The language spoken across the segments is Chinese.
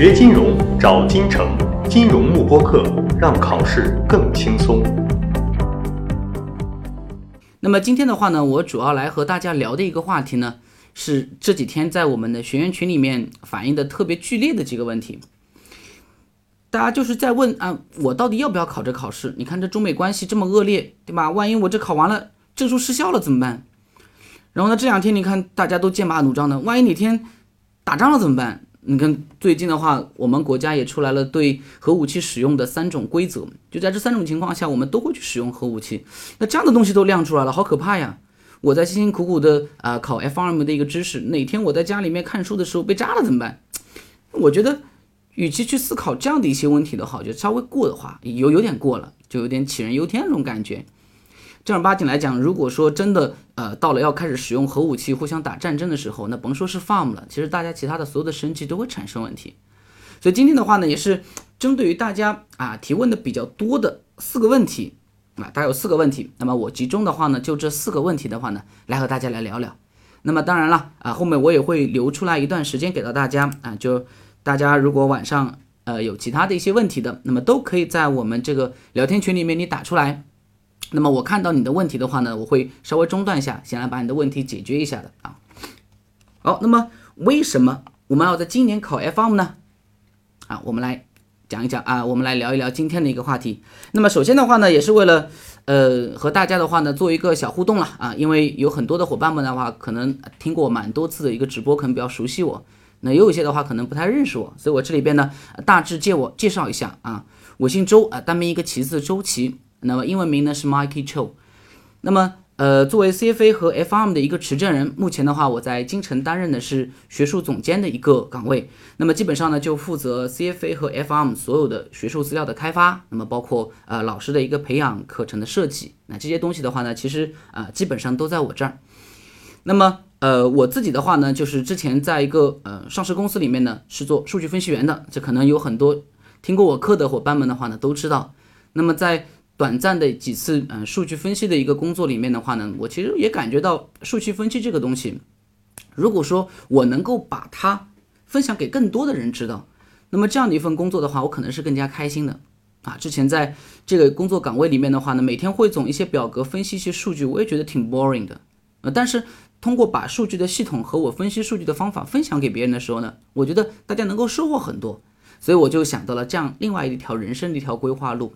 学金融找金城，金融慕播课，让考试更轻松。那么今天的话呢，我主要来和大家聊的一个话题呢，是这几天在我们的学员群里面反映的特别剧烈的几个问题。大家就是在问啊，我到底要不要考这考试？你看这中美关系这么恶劣，对吧？万一我这考完了，证书失效了怎么办？然后呢，这两天你看大家都剑拔弩张的，万一哪天打仗了怎么办？你看最近的话，我们国家也出来了对核武器使用的三种规则，就在这三种情况下，我们都会去使用核武器。那这样的东西都亮出来了，好可怕呀！我在辛辛苦苦的啊考 FRM 的一个知识，哪天我在家里面看书的时候被炸了怎么办？我觉得，与其去思考这样的一些问题的话，就稍微过的话，有有点过了，就有点杞人忧天那种感觉。正儿八经来讲，如果说真的，呃，到了要开始使用核武器互相打战争的时候，那甭说是 farm 了，其实大家其他的所有的生计都会产生问题。所以今天的话呢，也是针对于大家啊提问的比较多的四个问题啊，大概有四个问题。那么我集中的话呢，就这四个问题的话呢，来和大家来聊聊。那么当然了啊，后面我也会留出来一段时间给到大家啊，就大家如果晚上呃有其他的一些问题的，那么都可以在我们这个聊天群里面你打出来。那么我看到你的问题的话呢，我会稍微中断一下，先来把你的问题解决一下的啊。好，那么为什么我们要在今年考 FM 呢？啊，我们来讲一讲啊，我们来聊一聊今天的一个话题。那么首先的话呢，也是为了呃和大家的话呢做一个小互动了啊，因为有很多的伙伴们的话可能听过蛮多次的一个直播，可能比较熟悉我，那也有一些的话可能不太认识我，所以我这里边呢大致借我介绍一下啊，我姓周啊，单名一个旗字周琦。那么英文名呢是 Mikey Cho，那么呃作为 CFA 和 FRM 的一个持证人，目前的话我在京城担任的是学术总监的一个岗位，那么基本上呢就负责 CFA 和 FRM 所有的学术资料的开发，那么包括呃老师的一个培养、课程的设计，那这些东西的话呢，其实啊基本上都在我这儿。那么呃我自己的话呢，就是之前在一个呃上市公司里面呢是做数据分析员的，这可能有很多听过我课的伙伴们的话呢都知道。那么在短暂的几次，嗯，数据分析的一个工作里面的话呢，我其实也感觉到数据分析这个东西，如果说我能够把它分享给更多的人知道，那么这样的一份工作的话，我可能是更加开心的啊。之前在这个工作岗位里面的话呢，每天汇总一些表格，分析一些数据，我也觉得挺 boring 的。呃，但是通过把数据的系统和我分析数据的方法分享给别人的时候呢，我觉得大家能够收获很多，所以我就想到了这样另外一条人生的一条规划路。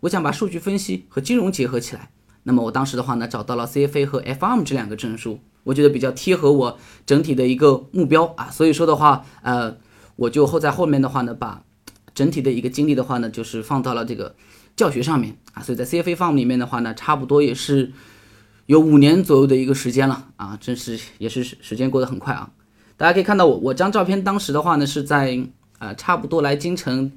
我想把数据分析和金融结合起来，那么我当时的话呢，找到了 CFA 和 FM 这两个证书，我觉得比较贴合我整体的一个目标啊，所以说的话，呃，我就后在后面的话呢，把整体的一个精力的话呢，就是放到了这个教学上面啊，所以在 CFA FRM 里面的话呢，差不多也是有五年左右的一个时间了啊，真是也是时间过得很快啊，大家可以看到我我张照片当时的话呢，是在呃差不多来京城。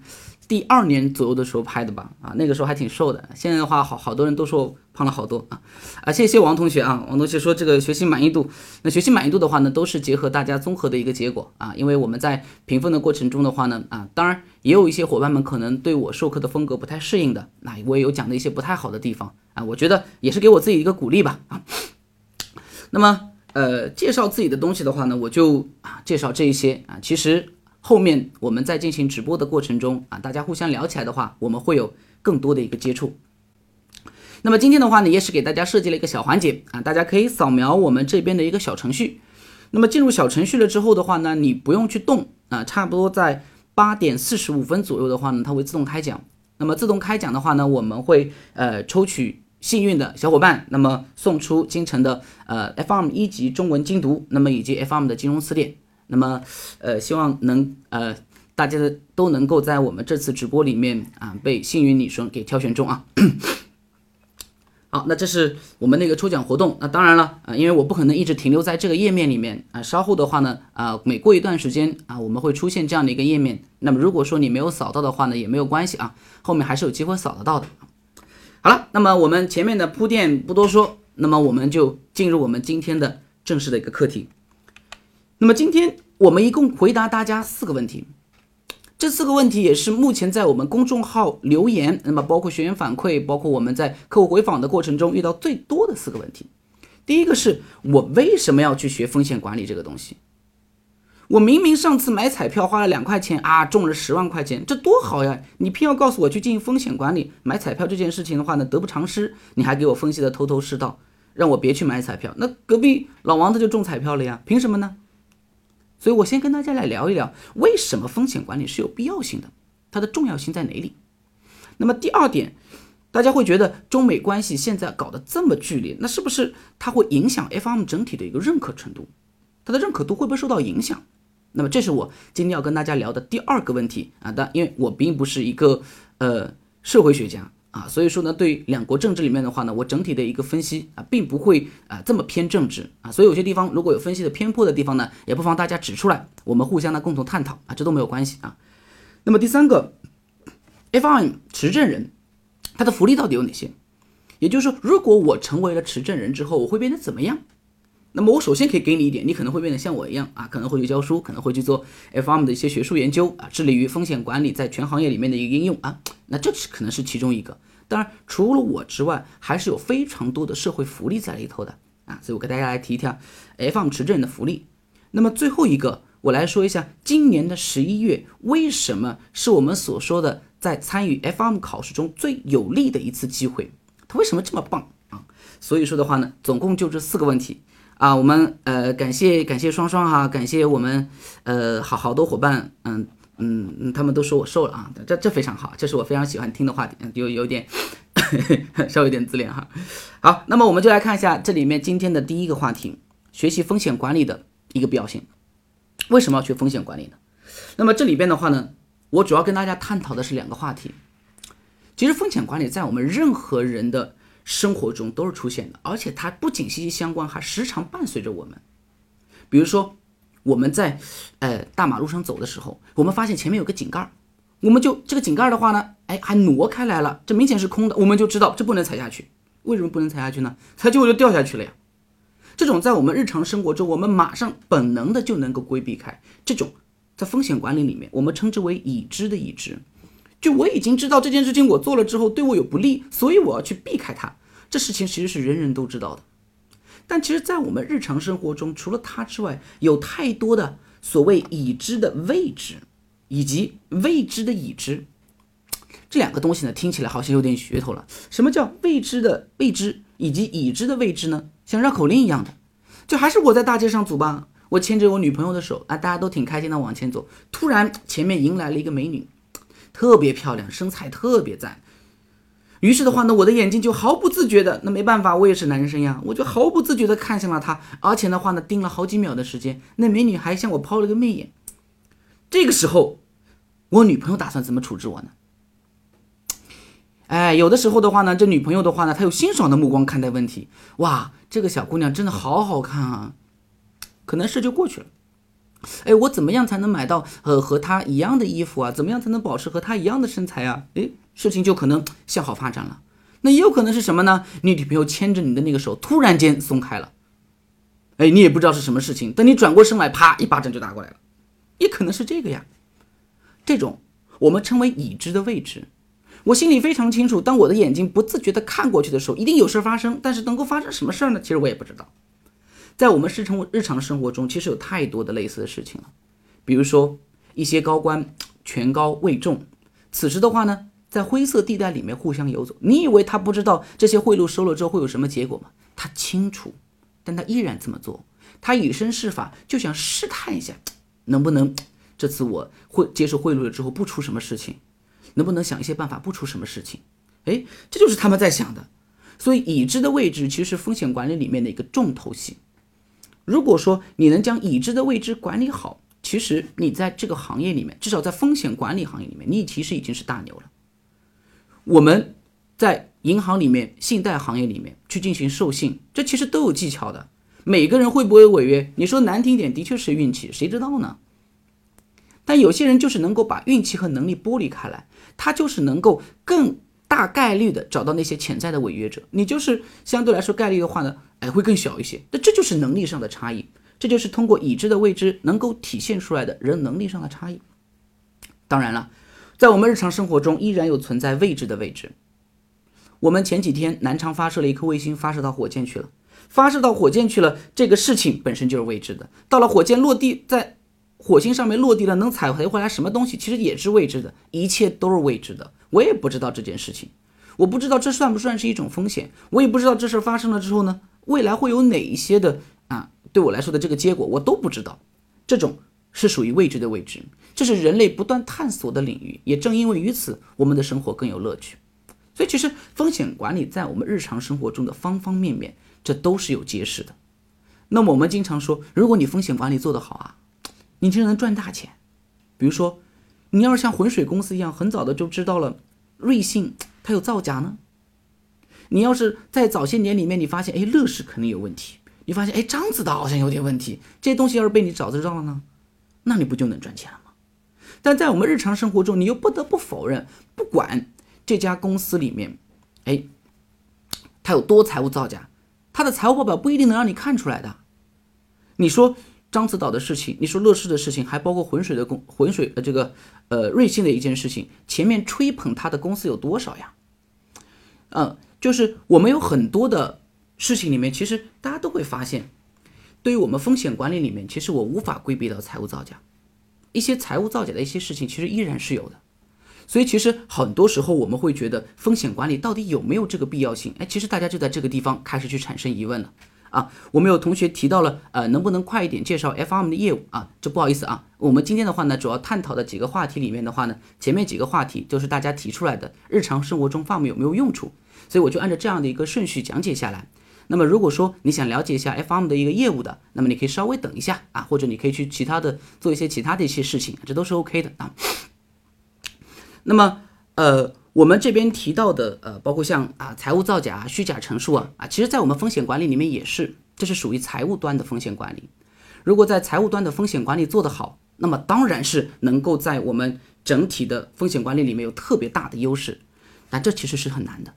第二年左右的时候拍的吧，啊，那个时候还挺瘦的。现在的话，好好多人都说我胖了好多啊，啊，谢谢王同学啊，王同学说这个学习满意度，那学习满意度的话呢，都是结合大家综合的一个结果啊。因为我们在评分的过程中的话呢，啊，当然也有一些伙伴们可能对我授课的风格不太适应的，那我也有讲的一些不太好的地方啊，我觉得也是给我自己一个鼓励吧啊。那么，呃，介绍自己的东西的话呢，我就啊介绍这一些啊，其实。后面我们在进行直播的过程中啊，大家互相聊起来的话，我们会有更多的一个接触。那么今天的话呢，也是给大家设计了一个小环节啊，大家可以扫描我们这边的一个小程序。那么进入小程序了之后的话呢，你不用去动啊，差不多在八点四十五分左右的话呢，它会自动开奖。那么自动开奖的话呢，我们会呃抽取幸运的小伙伴，那么送出京城的呃 FM 一级中文精读，那么以及 FM 的金融词典。那么，呃，希望能呃，大家的都能够在我们这次直播里面啊，被幸运女生给挑选中啊。好，那这是我们那个抽奖活动。那当然了啊，因为我不可能一直停留在这个页面里面啊，稍后的话呢啊，每过一段时间啊，我们会出现这样的一个页面。那么如果说你没有扫到的话呢，也没有关系啊，后面还是有机会扫得到的。好了，那么我们前面的铺垫不多说，那么我们就进入我们今天的正式的一个课题。那么今天我们一共回答大家四个问题，这四个问题也是目前在我们公众号留言，那么包括学员反馈，包括我们在客户回访的过程中遇到最多的四个问题。第一个是我为什么要去学风险管理这个东西？我明明上次买彩票花了两块钱啊，中了十万块钱，这多好呀！你偏要告诉我去进行风险管理，买彩票这件事情的话呢，得不偿失。你还给我分析的头头是道，让我别去买彩票。那隔壁老王他就中彩票了呀，凭什么呢？所以我先跟大家来聊一聊，为什么风险管理是有必要性的，它的重要性在哪里？那么第二点，大家会觉得中美关系现在搞得这么剧烈，那是不是它会影响 FM 整体的一个认可程度？它的认可度会不会受到影响？那么这是我今天要跟大家聊的第二个问题啊，但因为我并不是一个呃社会学家啊，所以说呢，对两国政治里面的话呢，我整体的一个分析啊，并不会啊这么偏政治啊，所以有些地方如果有分析的偏颇的地方呢，也不妨大家指出来，我们互相呢共同探讨啊，这都没有关系啊。那么第三个，FRM 持证人他的福利到底有哪些？也就是说，如果我成为了持证人之后，我会变得怎么样？那么我首先可以给你一点，你可能会变得像我一样啊，可能会去教书，可能会去做 FM 的一些学术研究啊，致力于风险管理在全行业里面的一个应用啊。那这是可能是其中一个。当然，除了我之外，还是有非常多的社会福利在里头的啊。所以我给大家来提一提啊 FM 持证的福利。那么最后一个，我来说一下今年的十一月为什么是我们所说的在参与 FM 考试中最有利的一次机会，它为什么这么棒啊？所以说的话呢，总共就这四个问题。啊，我们呃感谢感谢双双哈，感谢我们呃好好多伙伴，嗯嗯，他们都说我瘦了啊，这这非常好，这是我非常喜欢听的话题，有有点 稍微有点自恋哈。好，那么我们就来看一下这里面今天的第一个话题，学习风险管理的一个必要性。为什么要学风险管理呢？那么这里边的话呢，我主要跟大家探讨的是两个话题。其实风险管理在我们任何人的生活中都是出现的，而且它不仅息息相关，还时常伴随着我们。比如说，我们在呃大马路上走的时候，我们发现前面有个井盖，我们就这个井盖的话呢，哎，还挪开来了，这明显是空的，我们就知道这不能踩下去。为什么不能踩下去呢？它就就掉下去了呀。这种在我们日常生活中，我们马上本能的就能够规避开。这种在风险管理里面，我们称之为已知的已知。就我已经知道这件事情我做了之后对我有不利，所以我要去避开它。这事情其实是人人都知道的，但其实，在我们日常生活中，除了它之外，有太多的所谓已知的未知，以及未知的已知，这两个东西呢，听起来好像有点噱头了。什么叫未知的未知，以及已知的未知呢？像绕口令一样的，就还是我在大街上走吧，我牵着我女朋友的手啊，大家都挺开心的往前走，突然前面迎来了一个美女。特别漂亮，身材特别赞。于是的话呢，我的眼睛就毫不自觉的，那没办法，我也是男生呀，我就毫不自觉的看向了她，而且的话呢，盯了好几秒的时间。那美女还向我抛了个媚眼。这个时候，我女朋友打算怎么处置我呢？哎，有的时候的话呢，这女朋友的话呢，她用欣赏的目光看待问题。哇，这个小姑娘真的好好看啊，可能事就过去了。哎，我怎么样才能买到呃和她一样的衣服啊？怎么样才能保持和她一样的身材啊？哎，事情就可能向好发展了。那也有可能是什么呢？你女朋友牵着你的那个手突然间松开了，哎，你也不知道是什么事情。等你转过身来，啪，一巴掌就打过来了。也可能是这个呀。这种我们称为已知的位置。我心里非常清楚，当我的眼睛不自觉地看过去的时候，一定有事发生。但是能够发生什么事儿呢？其实我也不知道。在我们日常日常生活中，其实有太多的类似的事情了，比如说一些高官权高位重，此时的话呢，在灰色地带里面互相游走。你以为他不知道这些贿赂收了之后会有什么结果吗？他清楚，但他依然这么做。他以身试法，就想试探一下，能不能这次我会接受贿赂了之后不出什么事情，能不能想一些办法不出什么事情？哎，这就是他们在想的。所以已知的位置其实是风险管理里面的一个重头戏。如果说你能将已知的未知管理好，其实你在这个行业里面，至少在风险管理行业里面，你其实已经是大牛了。我们在银行里面、信贷行业里面去进行授信，这其实都有技巧的。每个人会不会违约？你说难听点，的确是运气，谁知道呢？但有些人就是能够把运气和能力剥离开来，他就是能够更。大概率的找到那些潜在的违约者，你就是相对来说概率的话呢，哎，会更小一些。那这就是能力上的差异，这就是通过已知的未知能够体现出来的人能力上的差异。当然了，在我们日常生活中依然有存在未知的未知。我们前几天南昌发射了一颗卫星，发射到火箭去了，发射到火箭去了，这个事情本身就是未知的。到了火箭落地，在火星上面落地了，能采回来什么东西，其实也是未知的，一切都是未知的。我也不知道这件事情，我不知道这算不算是一种风险，我也不知道这事发生了之后呢，未来会有哪一些的啊，对我来说的这个结果我都不知道。这种是属于未知的未知，这是人类不断探索的领域。也正因为于此，我们的生活更有乐趣。所以，其实风险管理在我们日常生活中的方方面面，这都是有揭示的。那么，我们经常说，如果你风险管理做得好啊。你就能赚大钱，比如说，你要是像浑水公司一样，很早的就知道了瑞幸它有造假呢。你要是在早些年里面，你发现哎乐视肯定有问题，你发现哎獐子岛好像有点问题，这些东西要是被你早知道了呢，那你不就能赚钱了吗？但在我们日常生活中，你又不得不否认，不管这家公司里面，哎，它有多财务造假，它的财务报表不一定能让你看出来的。你说。獐子岛的事情，你说乐视的事情，还包括浑水的公浑水的这个呃瑞幸的一件事情，前面吹捧他的公司有多少呀？嗯，就是我们有很多的事情里面，其实大家都会发现，对于我们风险管理里面，其实我无法规避到财务造假，一些财务造假的一些事情，其实依然是有的。所以其实很多时候我们会觉得风险管理到底有没有这个必要性？哎，其实大家就在这个地方开始去产生疑问了。啊，我们有同学提到了，呃，能不能快一点介绍 FM 的业务啊？这不好意思啊，我们今天的话呢，主要探讨的几个话题里面的话呢，前面几个话题就是大家提出来的，日常生活中 FRM 有没有用处？所以我就按照这样的一个顺序讲解下来。那么如果说你想了解一下 FM 的一个业务的，那么你可以稍微等一下啊，或者你可以去其他的做一些其他的一些事情，这都是 OK 的啊。那么，呃。我们这边提到的，呃，包括像啊财务造假、虚假陈述啊，啊，其实在我们风险管理里面也是，这是属于财务端的风险管理。如果在财务端的风险管理做得好，那么当然是能够在我们整体的风险管理里面有特别大的优势。但这其实是很难的。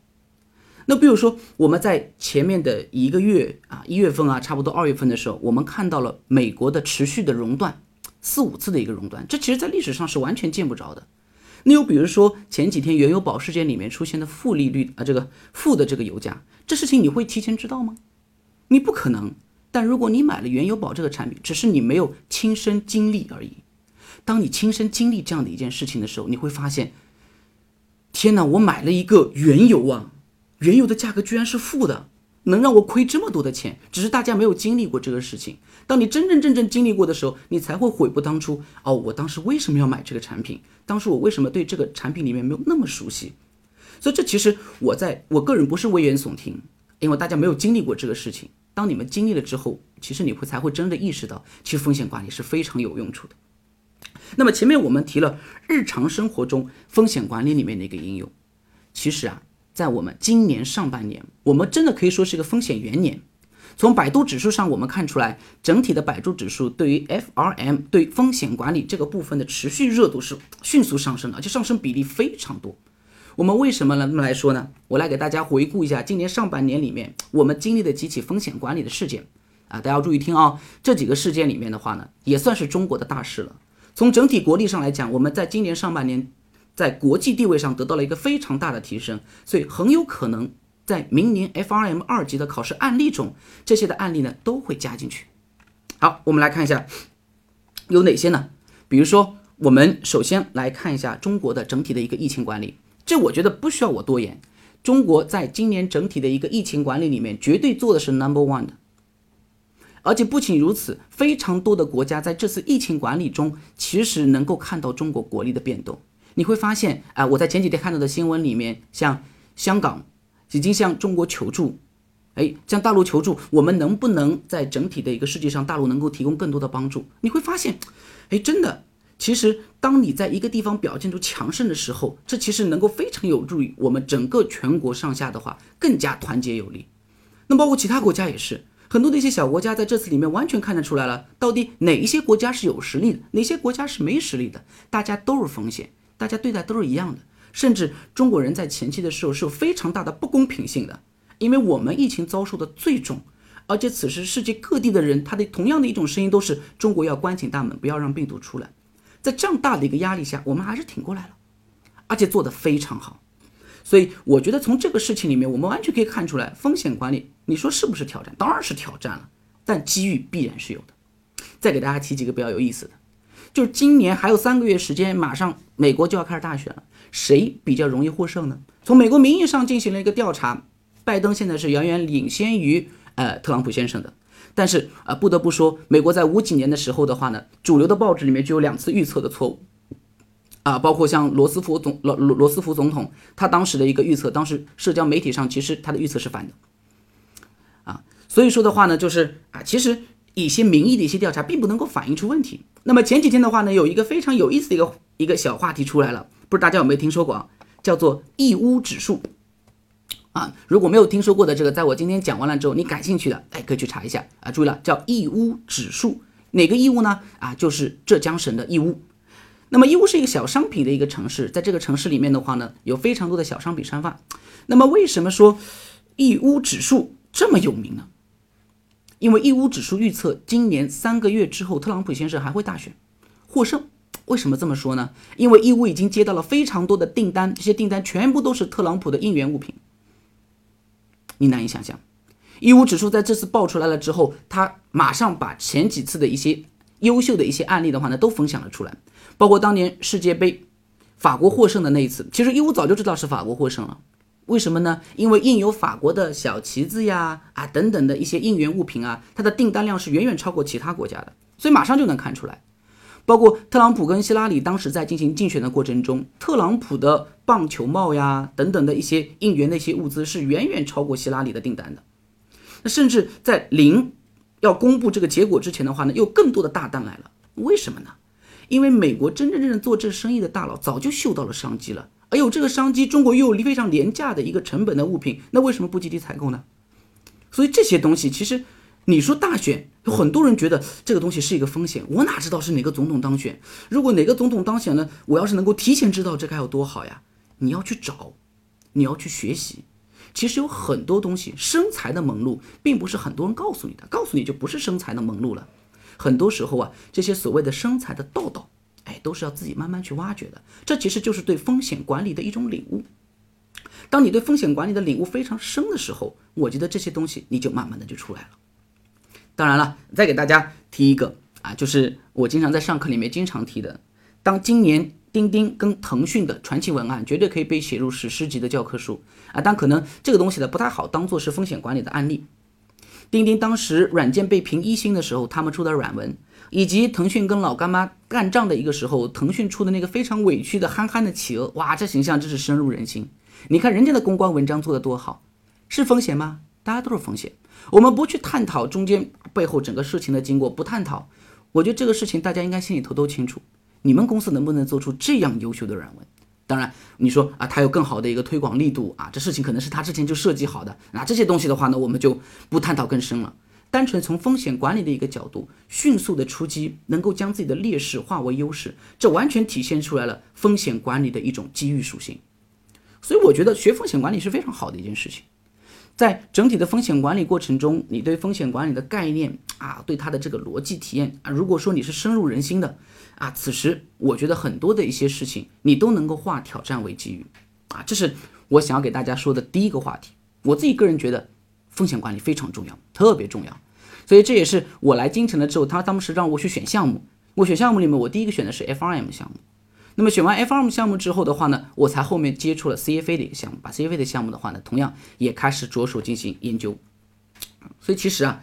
那比如说我们在前面的一个月啊，一月份啊，差不多二月份的时候，我们看到了美国的持续的熔断，四五次的一个熔断，这其实在历史上是完全见不着的。那又比如说前几天原油宝事件里面出现的负利率啊，这个负的这个油价，这事情你会提前知道吗？你不可能。但如果你买了原油宝这个产品，只是你没有亲身经历而已。当你亲身经历这样的一件事情的时候，你会发现，天哪，我买了一个原油啊，原油的价格居然是负的。能让我亏这么多的钱，只是大家没有经历过这个事情。当你真真正正经历过的时候，你才会悔不当初。哦，我当时为什么要买这个产品？当时我为什么对这个产品里面没有那么熟悉？所以这其实我在我个人不是危言耸听，因为大家没有经历过这个事情。当你们经历了之后，其实你会才会真的意识到，其实风险管理是非常有用处的。那么前面我们提了日常生活中风险管理里面的一个应用，其实啊。在我们今年上半年，我们真的可以说是一个风险元年。从百度指数上，我们看出来，整体的百度指数对于 FRM 对风险管理这个部分的持续热度是迅速上升的，而且上升比例非常多。我们为什么那么来说呢？我来给大家回顾一下今年上半年里面我们经历的几起风险管理的事件啊，大家要注意听啊。这几个事件里面的话呢，也算是中国的大事了。从整体国力上来讲，我们在今年上半年。在国际地位上得到了一个非常大的提升，所以很有可能在明年 FRM 二级的考试案例中，这些的案例呢都会加进去。好，我们来看一下有哪些呢？比如说，我们首先来看一下中国的整体的一个疫情管理，这我觉得不需要我多言，中国在今年整体的一个疫情管理里面绝对做的是 number one 的，而且不仅如此，非常多的国家在这次疫情管理中其实能够看到中国国力的变动。你会发现，啊，我在前几天看到的新闻里面，像香港已经向中国求助，哎，向大陆求助，我们能不能在整体的一个世界上，大陆能够提供更多的帮助？你会发现，哎，真的，其实当你在一个地方表现出强盛的时候，这其实能够非常有助于我们整个全国上下的话更加团结有力。那包括其他国家也是，很多的一些小国家在这次里面完全看得出来了，到底哪一些国家是有实力的，哪些国家是没实力的，大家都是风险。大家对待都是一样的，甚至中国人在前期的时候是有非常大的不公平性的，因为我们疫情遭受的最重，而且此时世界各地的人，他的同样的一种声音都是中国要关紧大门，不要让病毒出来。在这样大的一个压力下，我们还是挺过来了，而且做得非常好。所以我觉得从这个事情里面，我们完全可以看出来，风险管理，你说是不是挑战？当然是挑战了，但机遇必然是有的。再给大家提几个比较有意思的。就是今年还有三个月时间，马上美国就要开始大选了，谁比较容易获胜呢？从美国名义上进行了一个调查，拜登现在是远远领先于呃特朗普先生的。但是啊，不得不说，美国在五几年的时候的话呢，主流的报纸里面就有两次预测的错误，啊，包括像罗斯福总罗罗罗斯福总统他当时的一个预测，当时社交媒体上其实他的预测是反的，啊，所以说的话呢，就是啊，其实一些民意的一些调查并不能够反映出问题。那么前几天的话呢，有一个非常有意思的一个一个小话题出来了，不知道大家有没有听说过啊？叫做义乌指数。啊，如果没有听说过的这个，在我今天讲完了之后，你感兴趣的，哎，可以去查一下啊。注意了，叫义乌指数，哪个义乌呢？啊，就是浙江省的义乌。那么义乌是一个小商品的一个城市，在这个城市里面的话呢，有非常多的小商品商贩。那么为什么说义乌指数这么有名呢？因为义乌指数预测今年三个月之后，特朗普先生还会大选获胜。为什么这么说呢？因为义乌已经接到了非常多的订单，这些订单全部都是特朗普的应援物品。你难以想象，义乌指数在这次爆出来了之后，他马上把前几次的一些优秀的一些案例的话呢，都分享了出来，包括当年世界杯法国获胜的那一次。其实义乌早就知道是法国获胜了，为什么呢？因为印有法国的小旗子呀啊等等的一些应援物品啊，它的订单量是远远超过其他国家的，所以马上就能看出来。包括特朗普跟希拉里当时在进行竞选的过程中，特朗普的棒球帽呀等等的一些应援的一些物资是远远超过希拉里的订单的。那甚至在零要公布这个结果之前的话呢，又更多的大单来了。为什么呢？因为美国真真正正做这生意的大佬早就嗅到了商机了。哎呦，这个商机，中国又非常廉价的一个成本的物品，那为什么不积极采购呢？所以这些东西其实。你说大选有很多人觉得这个东西是一个风险，我哪知道是哪个总统当选？如果哪个总统当选呢？我要是能够提前知道这该有多好呀！你要去找，你要去学习。其实有很多东西，生财的门路并不是很多人告诉你的，告诉你就不是生财的门路了。很多时候啊，这些所谓的生财的道道，哎，都是要自己慢慢去挖掘的。这其实就是对风险管理的一种领悟。当你对风险管理的领悟非常深的时候，我觉得这些东西你就慢慢的就出来了。当然了，再给大家提一个啊，就是我经常在上课里面经常提的，当今年钉钉跟腾讯的传奇文案绝对可以被写入史诗级的教科书啊，但可能这个东西呢不太好当做是风险管理的案例。钉钉当时软件被评一星的时候，他们出的软文，以及腾讯跟老干妈干仗的一个时候，腾讯出的那个非常委屈的憨憨的企鹅，哇，这形象真是深入人心。你看人家的公关文章做的多好，是风险吗？大家都是风险。我们不去探讨中间背后整个事情的经过，不探讨，我觉得这个事情大家应该心里头都清楚。你们公司能不能做出这样优秀的软文？当然，你说啊，他有更好的一个推广力度啊，这事情可能是他之前就设计好的。那这些东西的话呢，我们就不探讨更深了。单纯从风险管理的一个角度，迅速的出击，能够将自己的劣势化为优势，这完全体现出来了风险管理的一种机遇属性。所以我觉得学风险管理是非常好的一件事情。在整体的风险管理过程中，你对风险管理的概念啊，对它的这个逻辑体验啊，如果说你是深入人心的啊，此时我觉得很多的一些事情你都能够化挑战为机遇啊，这是我想要给大家说的第一个话题。我自己个人觉得风险管理非常重要，特别重要，所以这也是我来京城了之后，他当时让我去选项目，我选项目里面我第一个选的是 FRM 项目。那么选完 FRM 项目之后的话呢，我才后面接触了 CFA 的一个项目，把 CFA 的项目的话呢，同样也开始着手进行研究。所以其实啊，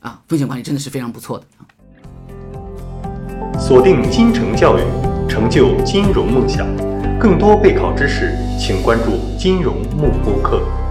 啊，风险管理真的是非常不错的。锁定金城教育，成就金融梦想。更多备考知识，请关注金融幕播课。